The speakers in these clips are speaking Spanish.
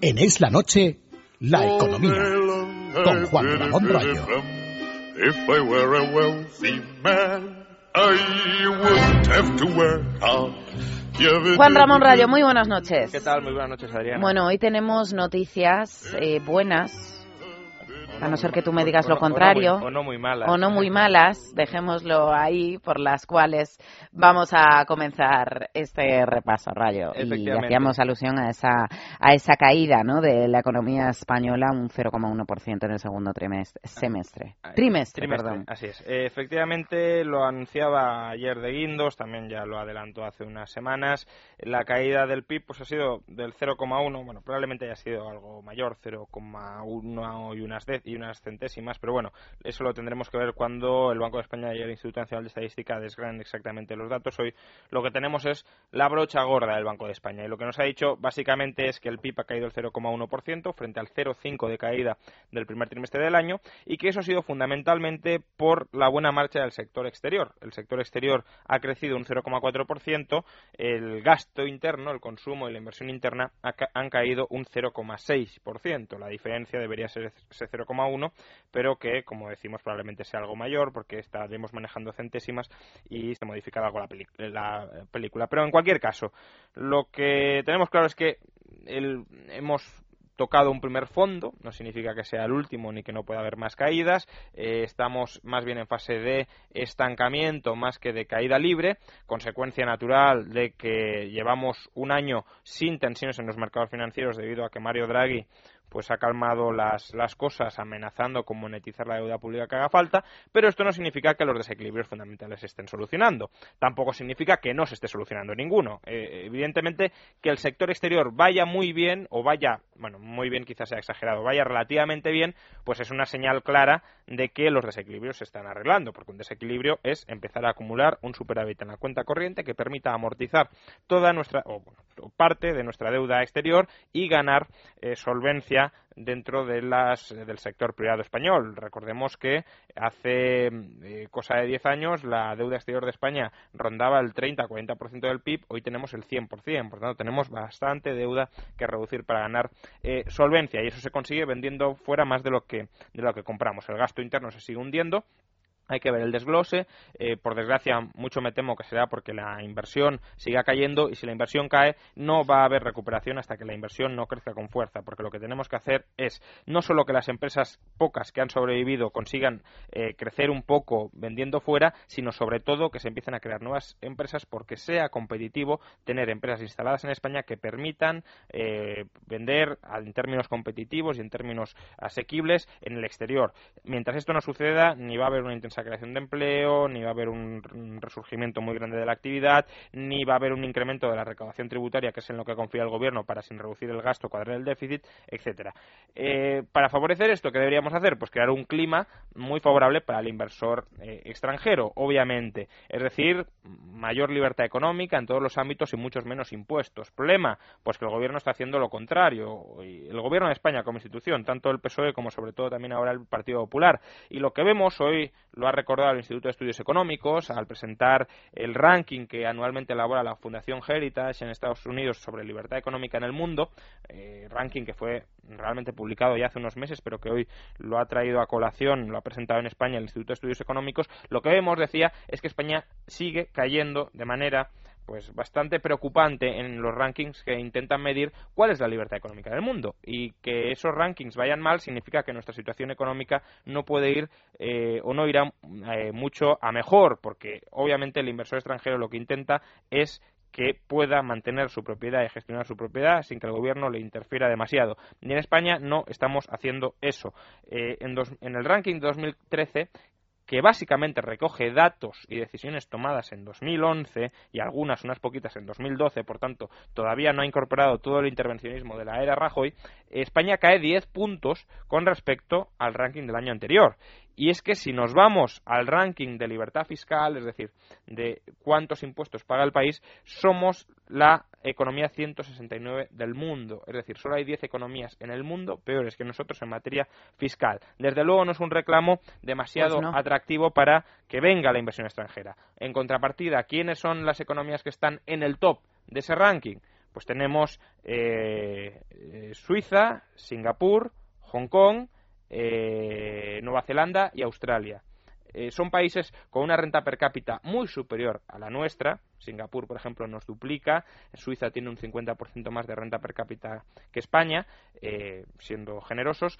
En Es la Noche, la economía, con Juan Ramón Rayo. If I were a wealthy man, I wouldn't have to work hard. Juan Ramón Rayo, muy buenas noches. ¿Qué tal? Muy buenas noches, Adriana. Bueno, hoy tenemos noticias eh, buenas a no ser que tú me digas lo contrario. O no, muy, malas. O no muy malas, dejémoslo ahí, por las cuales vamos a comenzar este repaso, Rayo. Y hacíamos alusión a esa, a esa caída ¿no? de la economía española, un 0,1% en el segundo trimestre, semestre. Trimestre, perdón. Así es. efectivamente, lo anunciaba ayer de Guindos, también ya lo adelantó hace unas semanas. La caída del PIB pues, ha sido del 0,1, bueno, probablemente haya sido algo mayor, 0,1 y unas y unas centésimas, pero bueno, eso lo tendremos que ver cuando el Banco de España y el Instituto Nacional de Estadística desgranen exactamente los datos. Hoy lo que tenemos es la brocha gorda del Banco de España y lo que nos ha dicho básicamente es que el PIB ha caído el 0,1% frente al 0,5% de caída del primer trimestre del año y que eso ha sido fundamentalmente por la buena marcha del sector exterior. El sector exterior ha crecido un 0,4%, el gasto interno, el consumo y la inversión interna han caído un 0,6%. La diferencia debería ser ese 0,1 pero que, como decimos, probablemente sea algo mayor porque estaremos manejando centésimas y se modificará algo la, película. Pero en cualquier caso, lo que tenemos claro es que hemos tocado un primer fondo, no significa que sea el último ni que no pueda haber más caídas, eh, estamos más bien en fase de estancamiento más que de caída libre, consecuencia natural de que llevamos un año sin tensiones en los mercados financieros debido a que Mario Draghi pues ha calmado las, las cosas amenazando con monetizar la deuda pública que haga falta, pero esto no significa que los desequilibrios fundamentales se estén solucionando. Tampoco significa que no se esté solucionando ninguno. Eh, evidentemente, que el sector exterior vaya muy bien, o vaya, bueno, muy bien quizás sea exagerado, vaya relativamente bien, pues es una señal clara de que los desequilibrios se están arreglando, porque un desequilibrio es empezar a acumular un superávit en la cuenta corriente que permita amortizar toda nuestra, o parte de nuestra deuda exterior y ganar eh, solvencia dentro de las, del sector privado español. Recordemos que hace eh, cosa de 10 años la deuda exterior de España rondaba el 30-40% del PIB, hoy tenemos el 100%, por tanto tenemos bastante deuda que reducir para ganar eh, solvencia y eso se consigue vendiendo fuera más de lo que de lo que compramos. El gasto interno se sigue hundiendo hay que ver el desglose. Eh, por desgracia, mucho me temo que será porque la inversión siga cayendo y si la inversión cae no va a haber recuperación hasta que la inversión no crezca con fuerza. Porque lo que tenemos que hacer es no solo que las empresas pocas que han sobrevivido consigan eh, crecer un poco vendiendo fuera, sino sobre todo que se empiecen a crear nuevas empresas porque sea competitivo tener empresas instaladas en España que permitan eh, vender en términos competitivos y en términos asequibles en el exterior. Mientras esto no suceda, ni va a haber una intensa creación de empleo, ni va a haber un, resurgimiento muy grande de la actividad, ni va a haber un incremento de la recaudación tributaria, que es en lo que confía el gobierno para sin reducir el gasto cuadrar el déficit, etcétera. Eh, para favorecer esto, ¿qué deberíamos hacer? Pues crear un clima muy favorable para el inversor eh, extranjero, obviamente. Es decir, mayor libertad económica en todos los ámbitos y muchos menos impuestos. ¿Problema? Pues que el gobierno está haciendo lo contrario. El gobierno de España como institución, tanto el PSOE como sobre todo también ahora el Partido Popular. Y lo que vemos hoy, lo ha recordado el Instituto de Estudios Económicos al presentar el ranking que anualmente elabora la Fundación Heritage en Estados Unidos sobre libertad económica en el mundo, eh, ranking que fue realmente publicado ya hace unos meses, pero que hoy lo ha traído a colación, lo ha presentado en España el Instituto de Estudios Económicos, lo que vemos, decía, es que España sigue cayendo de manera pues bastante preocupante en los rankings que intentan medir cuál es la libertad económica del mundo y que esos rankings vayan mal significa que nuestra situación económica no puede ir eh, o no irá eh, mucho a mejor porque obviamente el inversor extranjero lo que intenta es que pueda mantener su propiedad y gestionar su propiedad sin que el gobierno le interfiera demasiado. Y en España no estamos haciendo eso. Eh, en, en, el ranking de 2013 que básicamente recoge datos y decisiones tomadas en 2011 y algunas, unas poquitas, en 2012, por tanto, todavía no ha incorporado todo el intervencionismo de la era Rajoy, España cae 10 puntos con respecto al ranking del año anterior. Y es que si nos vamos al ranking de libertad fiscal, es decir, de cuántos impuestos paga el país, somos la economía 169 del mundo. Es decir, solo hay 10 economías en el mundo peores que nosotros en materia fiscal. Desde luego no es un reclamo demasiado pues atractivo para que venga la inversión extranjera. En contrapartida, ¿quiénes son las economías que están en el top de ese ranking? Pues tenemos eh, eh, Suiza, Singapur, Hong Kong, eh, Nueva Zelanda y Australia. Eh, son países con una renta per cápita muy superior a la nuestra. Singapur, por ejemplo, nos duplica. Suiza tiene un 50% más de renta per cápita que España, eh, siendo generosos.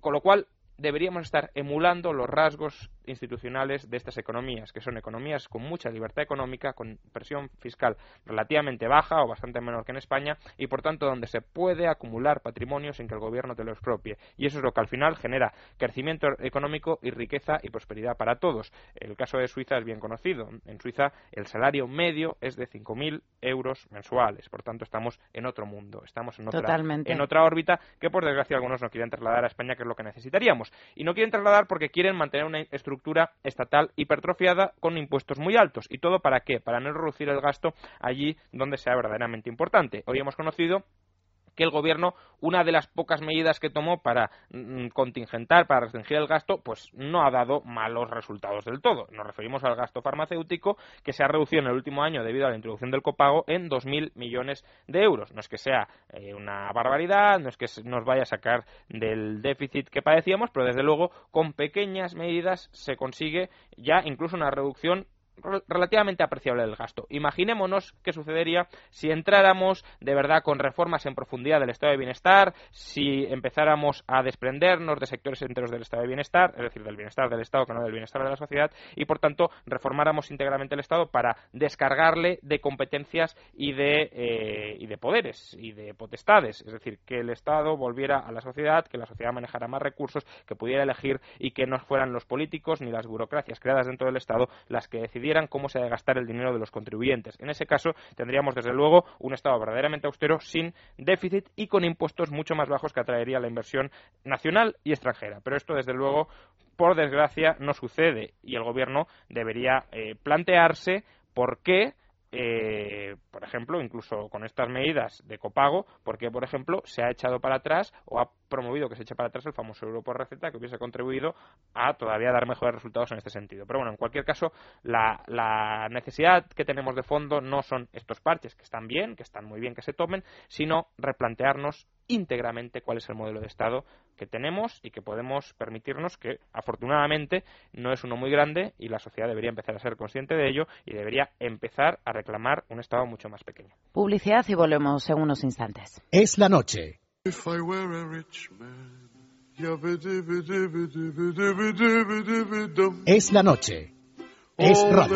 con lo cual, deberíamos estar emulando los rasgos institucionales de estas economías, que son economías con mucha libertad económica, con presión fiscal relativamente baja o bastante menor que en España, y por tanto donde se puede acumular patrimonio sin que el gobierno te lo expropie. Y eso es lo que al final genera crecimiento económico y riqueza y prosperidad para todos. El caso de Suiza es bien conocido. En Suiza el salario medio es de 5.000 euros mensuales. Por tanto, estamos en otro mundo, estamos en otra, en otra órbita que, por desgracia, algunos no quieren trasladar a España, que es lo que necesitaríamos. Y no quieren trasladar porque quieren mantener una estructura estatal hipertrofiada con impuestos muy altos. ¿Y todo para qué? Para no reducir el gasto allí donde sea verdaderamente importante. Hoy hemos conocido que el gobierno, una de las pocas medidas que tomó para mm, contingentar, para restringir el gasto, pues no ha dado malos resultados del todo. Nos referimos al gasto farmacéutico, que se ha reducido en el último año debido a la introducción del copago en 2.000 millones de euros. No es que sea eh, una barbaridad, no es que nos vaya a sacar del déficit que padecíamos, pero desde luego con pequeñas medidas se consigue ya incluso una reducción relativamente apreciable del gasto. Imaginémonos qué sucedería si entráramos de verdad con reformas en profundidad del estado de bienestar, si empezáramos a desprendernos de sectores enteros del estado de bienestar, es decir, del bienestar del Estado que no del bienestar de la sociedad, y por tanto reformáramos íntegramente el Estado para descargarle de competencias y de, eh, y de poderes y de potestades, es decir, que el Estado volviera a la sociedad, que la sociedad manejara más recursos, que pudiera elegir y que no fueran los políticos ni las burocracias creadas dentro del Estado las que cómo se ha de gastar el dinero de los contribuyentes. En ese caso, tendríamos desde luego un Estado verdaderamente austero, sin déficit y con impuestos mucho más bajos que atraería la inversión nacional y extranjera. Pero esto, desde luego, por desgracia, no sucede y el Gobierno debería eh, plantearse por qué eh, por ejemplo, incluso con estas medidas de copago, porque, por ejemplo, se ha echado para atrás o ha promovido que se eche para atrás el famoso euro por receta que hubiese contribuido a todavía dar mejores resultados en este sentido. Pero bueno, en cualquier caso, la, la necesidad que tenemos de fondo no son estos parches, que están bien, que están muy bien que se tomen, sino replantearnos íntegramente cuál es el modelo de Estado que tenemos y que podemos permitirnos que, afortunadamente, no es uno muy grande y la sociedad debería empezar a ser consciente de ello y debería empezar a reclamar un Estado mucho más pequeño. Publicidad y volvemos en unos instantes. Es la noche. If I were a rich man. Es la noche. Es radio.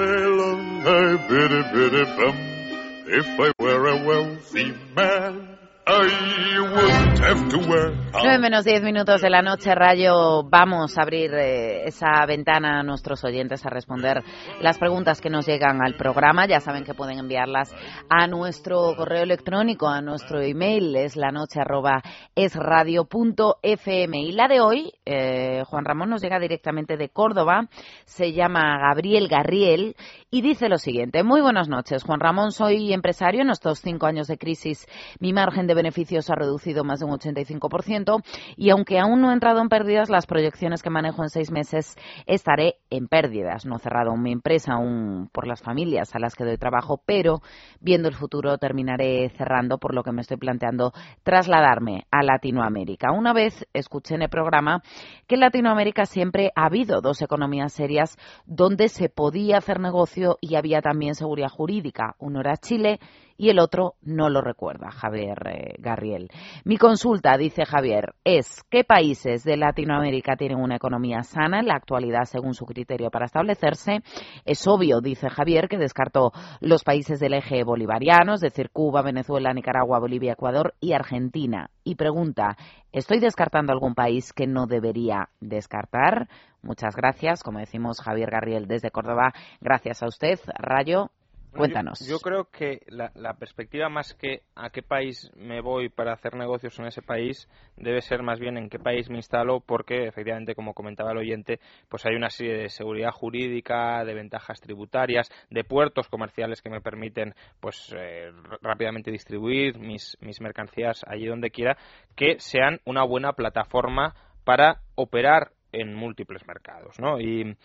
If I were a wealthy man. Nueve menos diez minutos de la noche, Rayo. Vamos a abrir eh, esa ventana a nuestros oyentes a responder las preguntas que nos llegan al programa. Ya saben que pueden enviarlas a nuestro correo electrónico, a nuestro email, es la noche arroba es radio punto fm. Y la de hoy, eh, Juan Ramón nos llega directamente de Córdoba. Se llama Gabriel Garriel y dice lo siguiente. Muy buenas noches, Juan Ramón. Soy empresario. En estos cinco años de crisis, mi margen de beneficios ha reducido más de un 85% y aunque aún no he entrado en pérdidas, las proyecciones que manejo en seis meses estaré en pérdidas. No he cerrado mi empresa aún por las familias a las que doy trabajo, pero viendo el futuro terminaré cerrando, por lo que me estoy planteando trasladarme a Latinoamérica. Una vez escuché en el programa que en Latinoamérica siempre ha habido dos economías serias donde se podía hacer negocio y había también seguridad jurídica. Uno era Chile y el otro no lo recuerda, Javier eh, Garriel. Mi consulta, dice Javier, es ¿qué países de Latinoamérica tienen una economía sana en la actualidad según su criterio para establecerse? Es obvio, dice Javier, que descartó los países del eje bolivariano, es decir, Cuba, Venezuela, Nicaragua, Bolivia, Ecuador y Argentina. Y pregunta, ¿estoy descartando algún país que no debería descartar? Muchas gracias, como decimos Javier Garriel desde Córdoba. Gracias a usted, Rayo. Cuéntanos. Yo, creo que la, perspectiva más que a qué país me voy para hacer negocios en ese país debe ser más bien en qué país me instalo porque efectivamente, como comentaba el oyente, pues hay una serie de seguridad jurídica, de ventajas tributarias, de puertos comerciales que me permiten pues eh, rápidamente distribuir mis, mis mercancías allí donde quiera que sean una buena plataforma para operar en múltiples mercados, ¿no? Y,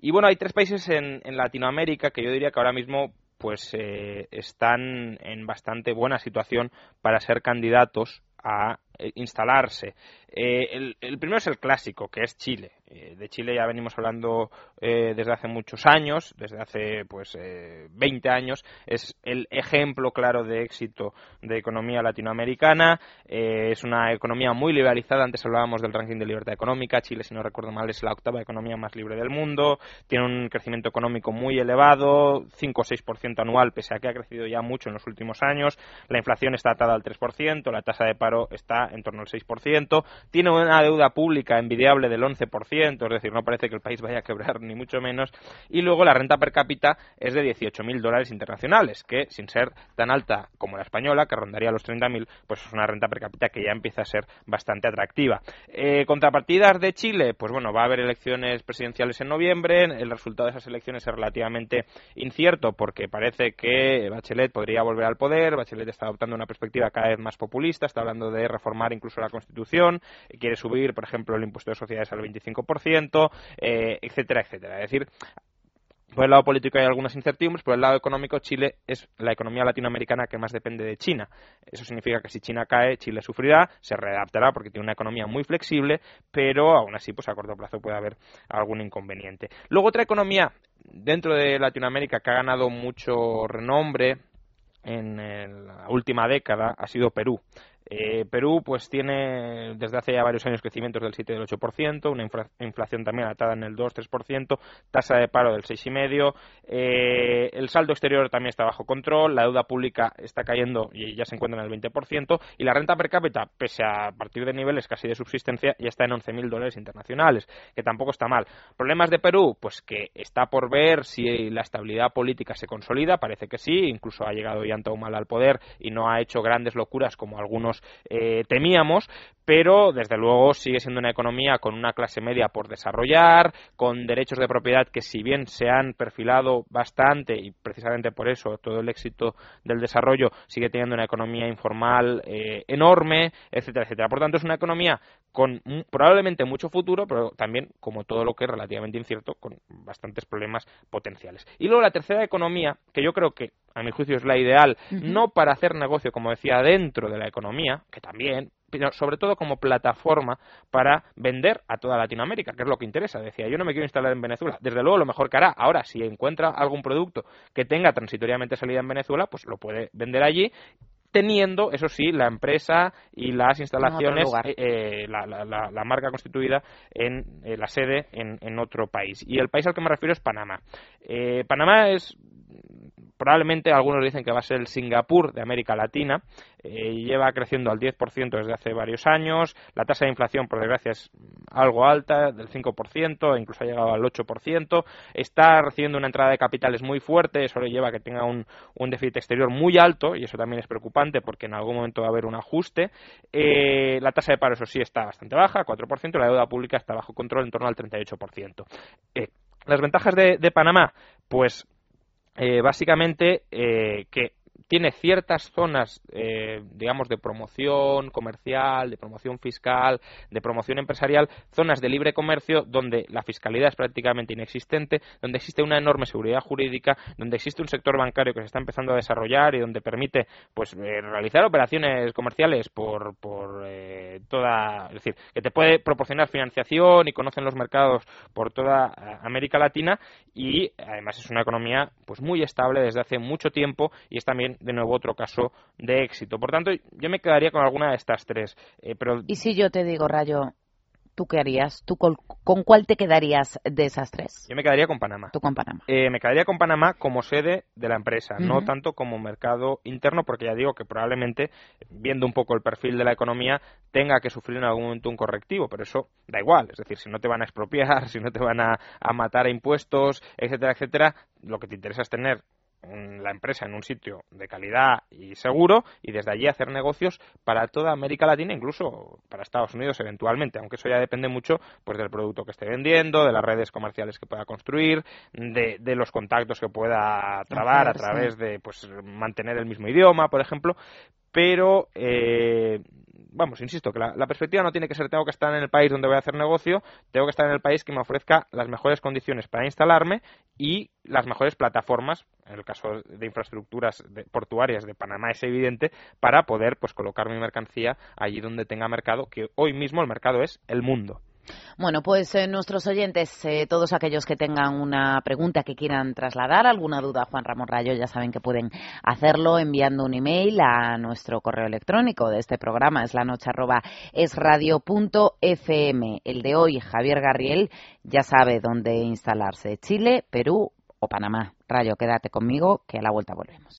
y bueno, hay tres países en, en, Latinoamérica que yo diría que ahora mismo pues eh, están en bastante buena situación para ser candidatos a instalarse. Eh, el, primero es el clásico, que es Chile. Eh, de Chile ya venimos hablando desde hace muchos años, desde hace pues 20 años. Es el ejemplo claro de éxito de economía latinoamericana. es una economía muy liberalizada. Antes hablábamos del ranking de libertad económica. Chile, si no recuerdo mal, es la octava economía más libre del mundo. Tiene un crecimiento económico muy elevado, 5 o 6% anual, pese a que ha crecido ya mucho en los últimos años. La inflación está atada al 3%, la tasa de paro está en torno al 6%, tiene una deuda pública envidiable del 11%, es decir, no parece que el país vaya a quebrar ni mucho menos, y luego la renta per cápita es de 18.000 dólares internacionales, que sin ser tan alta como la española, que rondaría los 30.000, pues es una renta per cápita que ya empieza a ser bastante atractiva. Eh, contrapartidas de Chile, pues bueno, va a haber elecciones presidenciales en noviembre, el resultado de esas elecciones es relativamente incierto porque parece que Bachelet podría volver al poder, Bachelet está adoptando una perspectiva cada vez más populista, está hablando de incluso la Constitución, quiere subir, por ejemplo, el impuesto de sociedades al 25%, eh, etcétera, etcétera. Es decir, por el lado político hay algunas incertidumbres, por el lado económico Chile es la economía latinoamericana que más depende de China. Eso significa que si China cae, Chile sufrirá, se readaptará porque tiene una economía muy flexible, pero aún así pues a corto plazo puede haber algún inconveniente. Luego otra economía dentro de Latinoamérica que ha ganado mucho renombre en la última década ha sido Perú. Eh, Perú pues tiene desde hace ya varios años crecimientos del 7 y del 8%, una inflación también atada en el 2-3%, tasa de paro del 6,5%, eh, el saldo exterior también está bajo control, la deuda pública está cayendo y ya se encuentra en el 20%, y la renta per cápita, pese a partir de niveles casi de subsistencia, ya está en 11.000 dólares internacionales, que tampoco está mal. ¿Problemas de Perú? Pues que está por ver si la estabilidad política se consolida, parece que sí, incluso ha llegado mal al poder y no ha hecho grandes locuras como algunos eh, temíamos, pero desde luego sigue siendo una economía con una clase media por desarrollar, con derechos de propiedad que si bien se han perfilado bastante y precisamente por eso todo el éxito del desarrollo sigue teniendo una economía informal eh, enorme, etcétera, etcétera. Por tanto, es una economía con probablemente mucho futuro, pero también, como todo lo que es relativamente incierto, con bastantes problemas potenciales. Y luego la tercera economía, que yo creo que a mi juicio es la ideal, no para hacer negocio, como decía, dentro de la economía, que también, pero sobre todo como plataforma para vender a toda Latinoamérica, que es lo que interesa. Decía, yo no me quiero instalar en Venezuela. Desde luego, lo mejor que hará. Ahora, si encuentra algún producto que tenga transitoriamente salida en Venezuela, pues lo puede vender allí teniendo, eso sí, la empresa y las instalaciones, eh, eh, la, marca constituida en eh, la sede en, en, otro país. Y el país al que me refiero es Panamá. Panamá es probablemente algunos dicen que va a ser el Singapur de América Latina. Eh, lleva creciendo al 10% desde hace varios años. La tasa de inflación, por desgracia, es algo alta, del 5%, incluso ha llegado al 8%. Está recibiendo una entrada de capitales muy fuerte, eso le lleva a que tenga un, déficit exterior muy alto, y eso también es preocupante porque en algún momento va a haber un ajuste. Eh, la tasa de paro, eso sí, está bastante baja, 4%. La deuda pública está bajo control, en torno al 38%. Eh, las ventajas de Panamá, pues eh, básicamente eh, que tiene ciertas zonas, eh, digamos, de promoción comercial, de promoción fiscal, de promoción empresarial, zonas de libre comercio donde la fiscalidad es prácticamente inexistente, donde existe una enorme seguridad jurídica, donde existe un sector bancario que se está empezando a desarrollar y donde permite, pues, eh, realizar operaciones comerciales por, por eh, toda, es decir, que te puede proporcionar financiación y conocen los mercados por toda América Latina y además es una economía, pues, muy estable desde hace mucho tiempo y es también de nuevo otro caso de éxito. Por tanto, yo me quedaría con alguna de estas tres. Eh, pero... ¿Y si yo te digo, Rayo, ¿tú qué harías? ¿Tú con, cuál te quedarías de esas tres? Yo me quedaría con Panamá. ¿Tú con Panamá? Eh, me quedaría con Panamá como sede de la empresa, no tanto como mercado interno, porque ya digo que probablemente, viendo un poco el perfil de la economía, tenga que sufrir en algún momento un correctivo, pero eso da igual. Es decir, si no te van a expropiar, si no te van a, a matar a impuestos, etcétera, etcétera, lo que te interesa es tener la empresa en un sitio de calidad y seguro y desde allí hacer negocios para toda América Latina, incluso para Estados Unidos eventualmente, aunque eso ya depende mucho pues del producto que esté vendiendo, de las redes comerciales que pueda construir, de, de los contactos que pueda trabar a través de pues mantener el mismo idioma, por ejemplo, pero eh, vamos, insisto, que la, perspectiva no tiene que ser tengo que estar en el país donde voy a hacer negocio, tengo que estar en el país que me ofrezca las mejores condiciones para instalarme y las mejores plataformas, en el caso de infraestructuras portuarias de Panamá es evidente, para poder pues colocar mi mercancía allí donde tenga mercado, que hoy mismo el mercado es el mundo. Bueno, pues eh, nuestros oyentes, eh, todos aquellos que tengan una pregunta que quieran trasladar, alguna duda a Juan Ramón Rayo, ya saben que pueden hacerlo enviando un email a nuestro correo electrónico de este programa, es la noche arroba esradio.fm. El de hoy, Javier Garriel, ya sabe dónde instalarse, Chile, Perú o Panamá. Rayo, quédate conmigo, que a la vuelta volvemos.